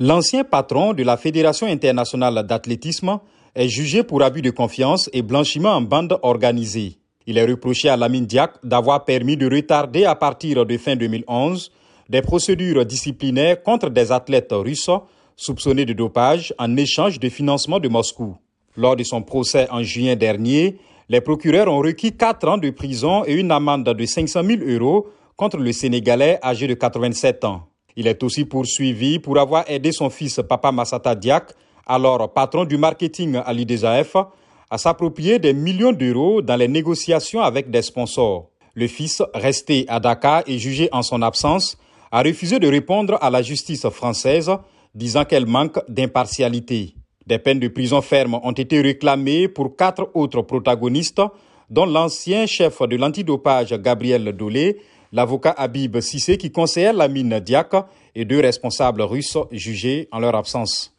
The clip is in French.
L'ancien patron de la Fédération internationale d'athlétisme est jugé pour abus de confiance et blanchiment en bande organisée. Il est reproché à Lamine Diak d'avoir permis de retarder à partir de fin 2011 des procédures disciplinaires contre des athlètes russes soupçonnés de dopage en échange de financement de Moscou. Lors de son procès en juin dernier, les procureurs ont requis 4 ans de prison et une amende de 500 000 euros contre le Sénégalais âgé de 87 ans. Il est aussi poursuivi pour avoir aidé son fils Papa Massata Diak, alors patron du marketing à l'IDSAF, à s'approprier des millions d'euros dans les négociations avec des sponsors. Le fils, resté à Dakar et jugé en son absence, a refusé de répondre à la justice française, disant qu'elle manque d'impartialité. Des peines de prison ferme ont été réclamées pour quatre autres protagonistes, dont l'ancien chef de l'antidopage Gabriel Dolé, l'avocat Habib Sissé qui conseillait la mine Diak et deux responsables russes jugés en leur absence.